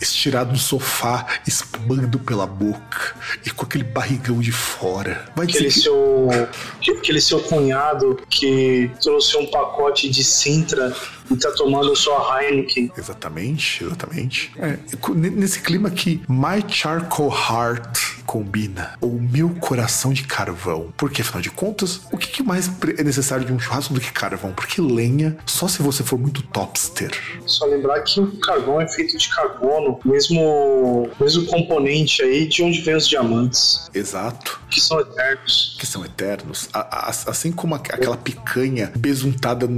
estirado no sofá, espumando pela boca e com aquele barrigão de fora. Vai dizer Aquele que... seu, aquele seu cunhado que trouxe um pacote de Sintra e tá tomando sua Heineken. Exatamente, exatamente. É, nesse clima que My Charcoal Heart combina, o meu coração de carvão. Porque, afinal de contas, o que, que mais é necessário de um churrasco do que carvão? Porque lenha, só se você for muito topster. Só lembrar que o carvão é feito de carbono, mesmo, mesmo componente aí de onde vem os diamantes, Exato. que são eternos. Que são eternos. A- a- assim como aqu- aquela picanha besuntada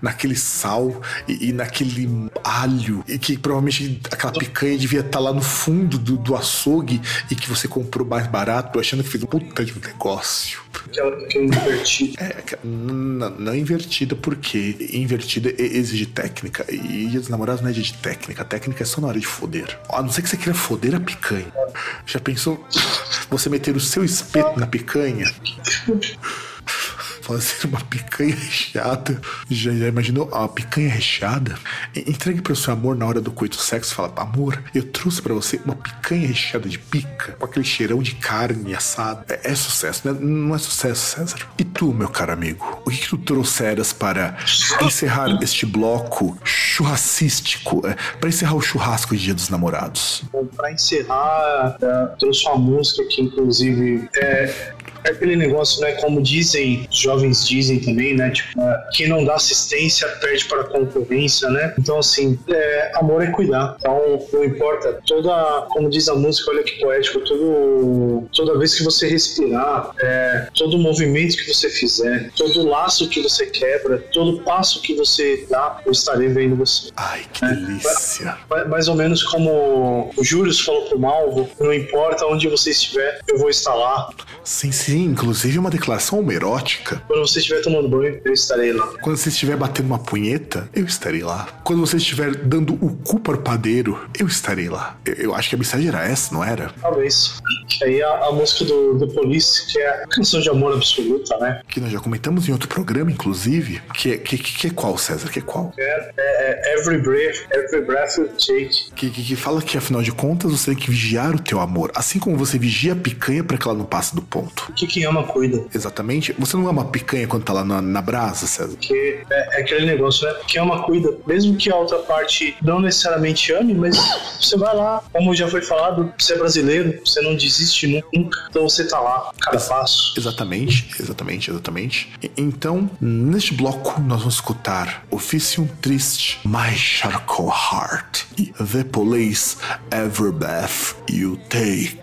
naquele sal e, e naquele alho. E que provavelmente aquela picanha devia estar lá no fundo do, do açougue e que você comprou mais barato, achando que fez um puta de um negócio. Aquela pequena invertida. É, n- não invertida, porque invertida exige técnica. E dia dos namorados não é dia de técnica. A técnica é só na hora de foder. A não ser que você queira foder a picanha. Já pensou você meter o seu espeto na picanha? Fazer uma picanha recheada. Já, já imaginou a picanha recheada? Entregue para o seu amor na hora do coito sexo. Fala, amor, eu trouxe para você uma picanha recheada de pica, com aquele cheirão de carne assada. É, é sucesso, né? não é sucesso, César? E tu, meu caro amigo, o que, que tu trouxeras para encerrar este bloco churrascístico? É, para encerrar o churrasco de Dia dos Namorados? Bom, pra encerrar, é, trouxe uma música que, inclusive, é aquele negócio, né? Como dizem, os jovens dizem também, né? Tipo, é, quem não dá assistência perde para a concorrência, né? Então, assim, é, amor é cuidar. Então, não importa. Toda, como diz a música, olha que poético, todo, toda vez que você respirar, é, todo movimento que você fizer, todo laço que você quebra, todo passo que você dá, eu estarei vendo você. Ai, que delícia. Ma- Mais ou menos como o Júlio falou pro Malvo, não importa onde você estiver, eu vou estar lá. Sim, sim, inclusive uma declaração homoerótica. Quando você estiver tomando banho, eu estarei lá. Quando você estiver batendo uma punheta, eu estarei lá. Quando você estiver dando o cu para o padeiro, eu estarei lá. Eu, eu acho que a mensagem era essa, não era? Talvez. Aí a, a música do, do Police, que é a canção de amor absoluta, né? Que nós já comentamos em outro programa, inclusive. Que é, que, que, que é qual, César? Que é qual? É, é- é Every Breath, Every Breath You Take. Que, que, que fala que, afinal de contas, você tem que vigiar o teu amor. Assim como você vigia a picanha para que ela não passe do ponto. Que quem ama cuida. Exatamente. Você não ama picanha quando tá lá na, na brasa, César? Que é, é aquele negócio, né? Quem ama cuida. Mesmo que a outra parte não necessariamente ame, mas você vai lá, como já foi falado, você é brasileiro, você não desiste nunca. Então você tá lá, cada passo. Exatamente, exatamente, exatamente. E- Então, neste bloco, nós vamos escutar Officium Triste, My Charcoal Heart e The Police, Every Breath You Take.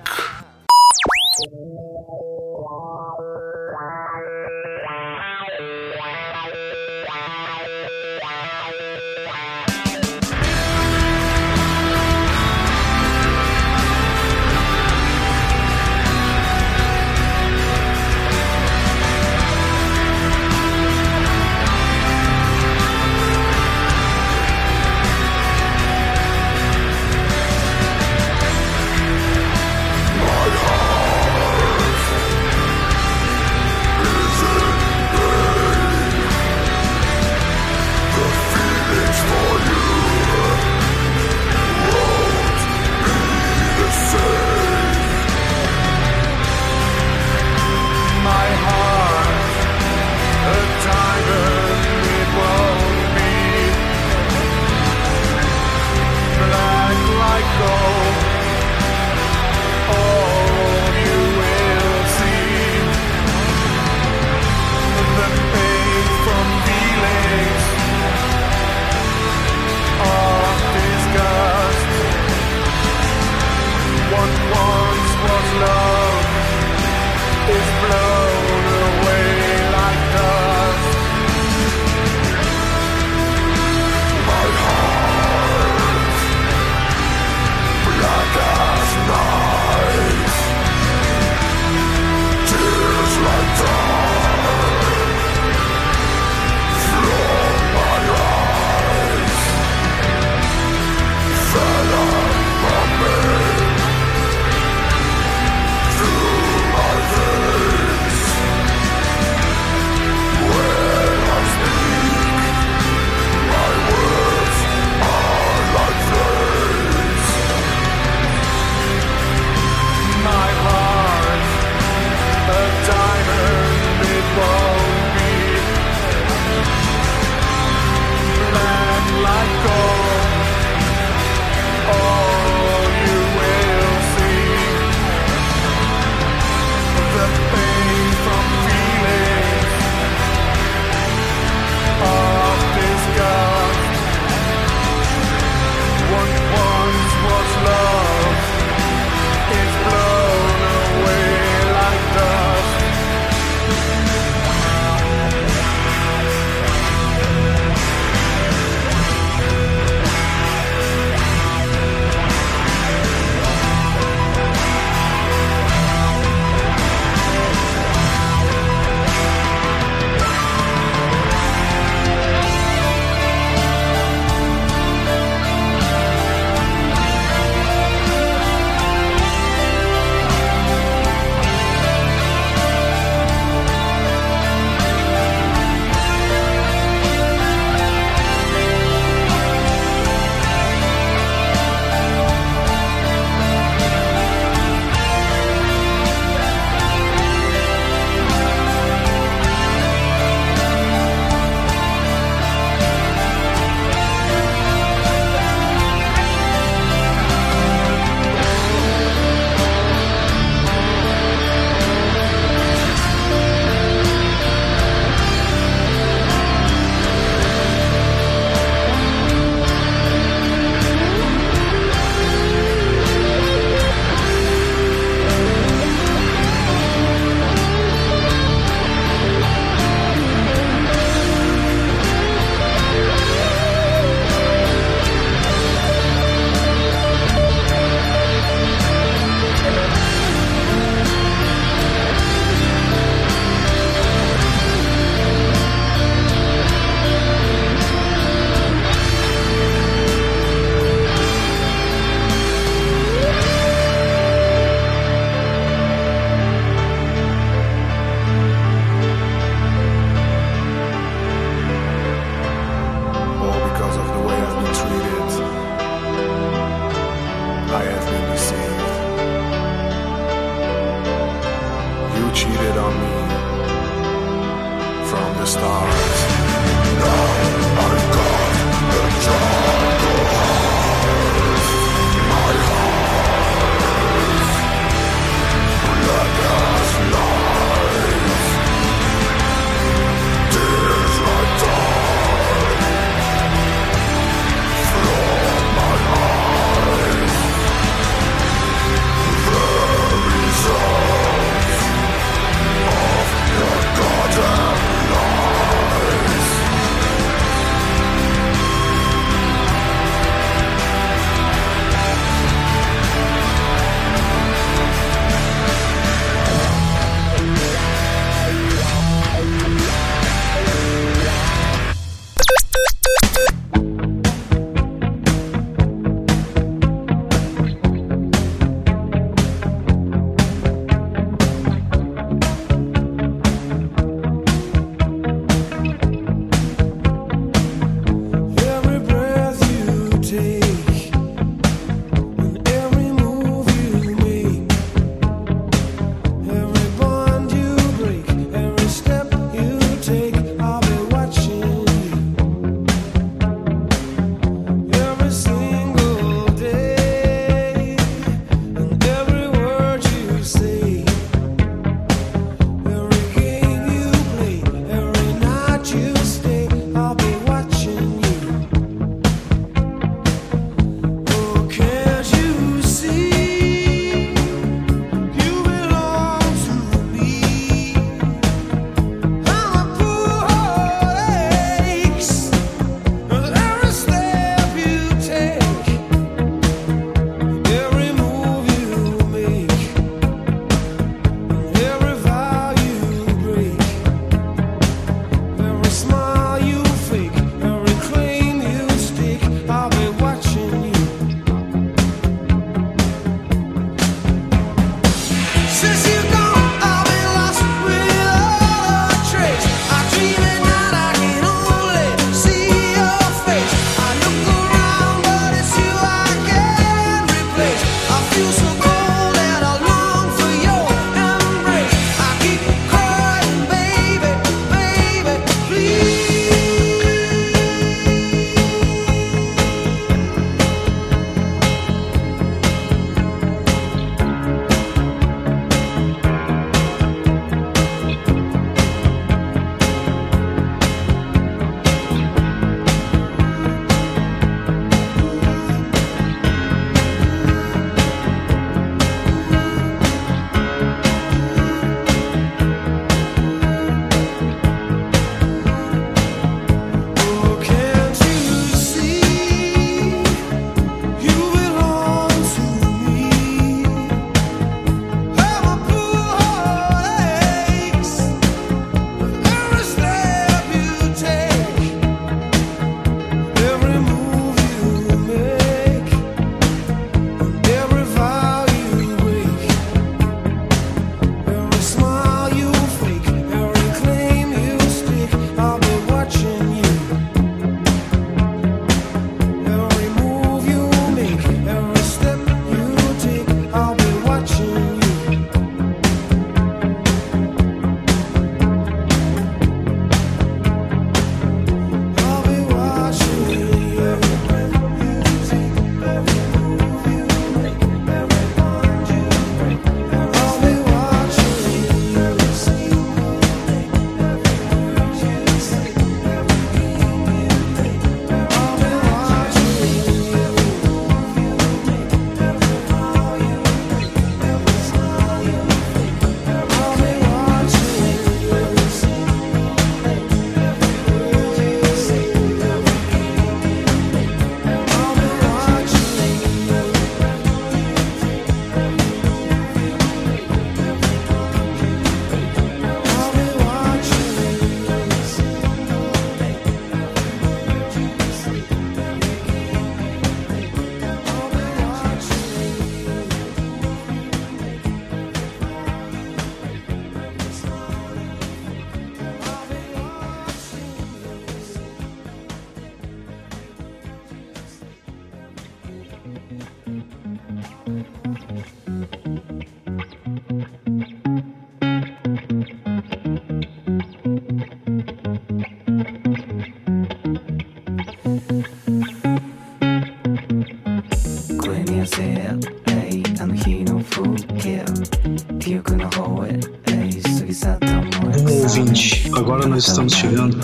Nós estamos chegando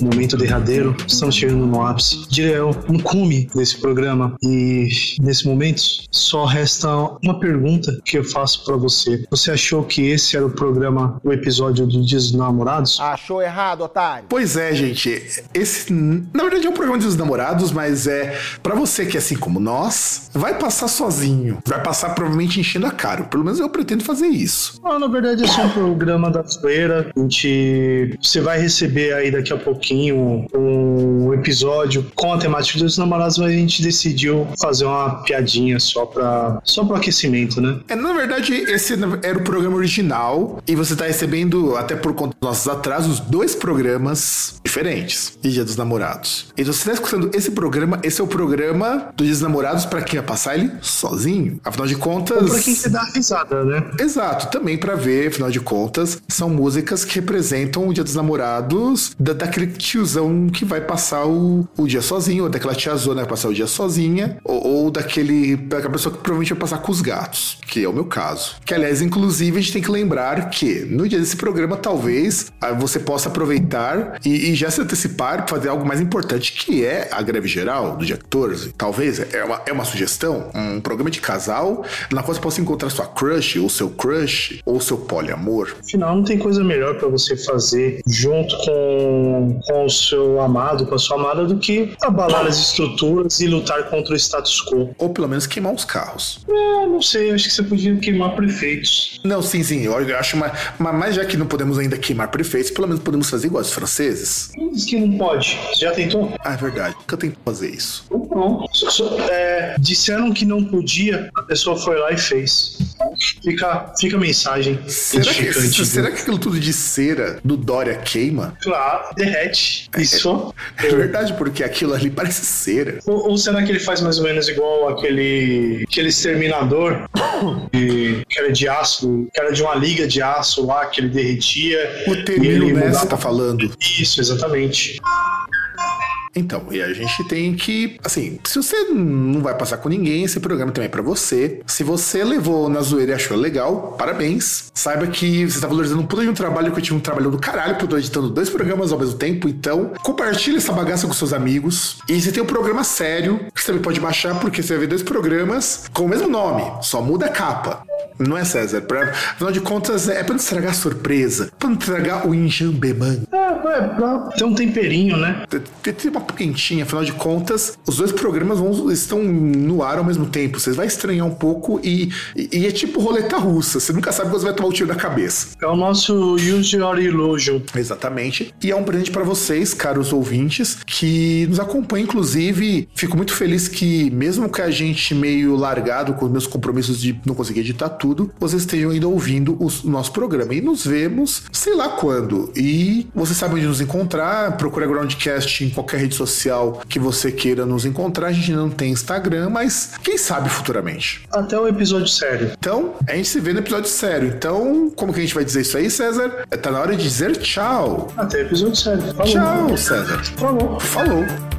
no momento derradeiro, estamos chegando no ápice, diria eu, no cume desse programa. E nesse momento só resta uma pergunta que eu faço pra você. Você achou que esse era o programa, o episódio do Dia dos Namorados? Achou errado, otário? Pois é, gente. Esse, na verdade, é um programa dos namorados, mas é pra você que, assim como nós, vai passar sozinho. Vai passar provavelmente enchendo a cara. Pelo menos eu pretendo fazer isso. Não, na verdade é só um programa da zoeira. A gente. Você vai receber aí daqui a pouquinho um episódio com a temática dos namorados, mas a gente decidiu fazer uma piadinha só pra. só pro aquecimento, né? É, na verdade, esse era o programa original e você tá recebendo, até por conta dos nossos atrasos, dois programas diferentes de Dia dos Namorados. Então, você tá escutando esse programa, esse é o programa do Dia dos Namorados pra quem ia passar ele sozinho. Afinal de contas. Ou pra quem quer dar risada, né? Exato, também pra ver, afinal de contas, são músicas que representam o Dia dos Namorados da, daquele tiozão que vai passar o, o dia sozinho, ou daquela tiazona que vai passar o dia sozinha, ou, ou daquele daquela pessoa que provavelmente vai passar com os gatos, que é o meu caso. Que, aliás, inclusive, a gente tem que lembrar que no dia desse programa, talvez ah, você possa aproveitar e, e já se antecipar para fazer algo mais importante, que é a greve geral do dia 14. Talvez é uma, é uma sugestão, um programa de casal na qual você possa encontrar sua crush, ou seu crush, ou seu poliamor. Afinal, não tem coisa melhor pra você fazer junto com, com o seu amado, com a sua amada, do que abalar as estruturas e lutar contra o status quo. Ou pelo menos queimar os carros. É, não sei, acho que você podia queimar prefeitos. Não, sim, sim, eu acho, mas, mas já que não podemos ainda queimar prefeitos, pelo menos podemos fazer igual os franceses. Quem disse que não pode? Você já tentou? Ah, é verdade, eu tento fazer isso. Não. É, disseram que não podia, a pessoa foi lá e fez. Fica, fica a mensagem. Será que, será que aquilo tudo de cera do Dória queima? Claro, derrete. Isso. É verdade, porque aquilo ali parece cera. Ou, ou será que ele faz mais ou menos igual aquele, aquele exterminador que, que era de aço, que era de uma liga de aço lá que ele derretia? O Temil, né? mudava- Você tá falando. Isso, exatamente. Então, e a gente tem que, assim, se você não vai passar com ninguém, esse programa também é pra você. Se você levou na zoeira e achou legal, parabéns. Saiba que você tá valorizando um puta de um trabalho que eu tive um trabalho do caralho, porque eu tô editando dois programas ao mesmo tempo. Então, compartilhe essa bagaça com seus amigos. E você tem um programa sério, que você também pode baixar, porque você vai ver dois programas com o mesmo nome, só muda a capa. Não é, César? Pra, afinal de contas, é pra não estragar a surpresa, pra não estragar o enjambeman. É, é, pra ter um temperinho, né? Tem tem uma quentinha, afinal de contas, os dois programas vão, estão no ar ao mesmo tempo. Você vai estranhar um pouco e, e, e é tipo roleta russa. Você nunca sabe quando você vai tomar o tiro na cabeça. É o nosso Use Your Illusion. Exatamente. E é um presente para vocês, caros ouvintes, que nos acompanham. Inclusive, fico muito feliz que, mesmo que a gente meio largado com os meus compromissos de não conseguir editar tudo, vocês estejam ainda ouvindo os- o nosso programa. E nos vemos, sei lá quando. E você sabe onde nos encontrar. Procura Groundcast em qualquer rede social que você queira nos encontrar. A gente não tem Instagram, mas quem sabe futuramente. Até o episódio sério. Então, a gente se vê no episódio sério. Então, como que a gente vai dizer isso aí, César? É, Tá na hora de dizer tchau. Até o episódio sério. Falou. Tchau, César. Falou. Falou.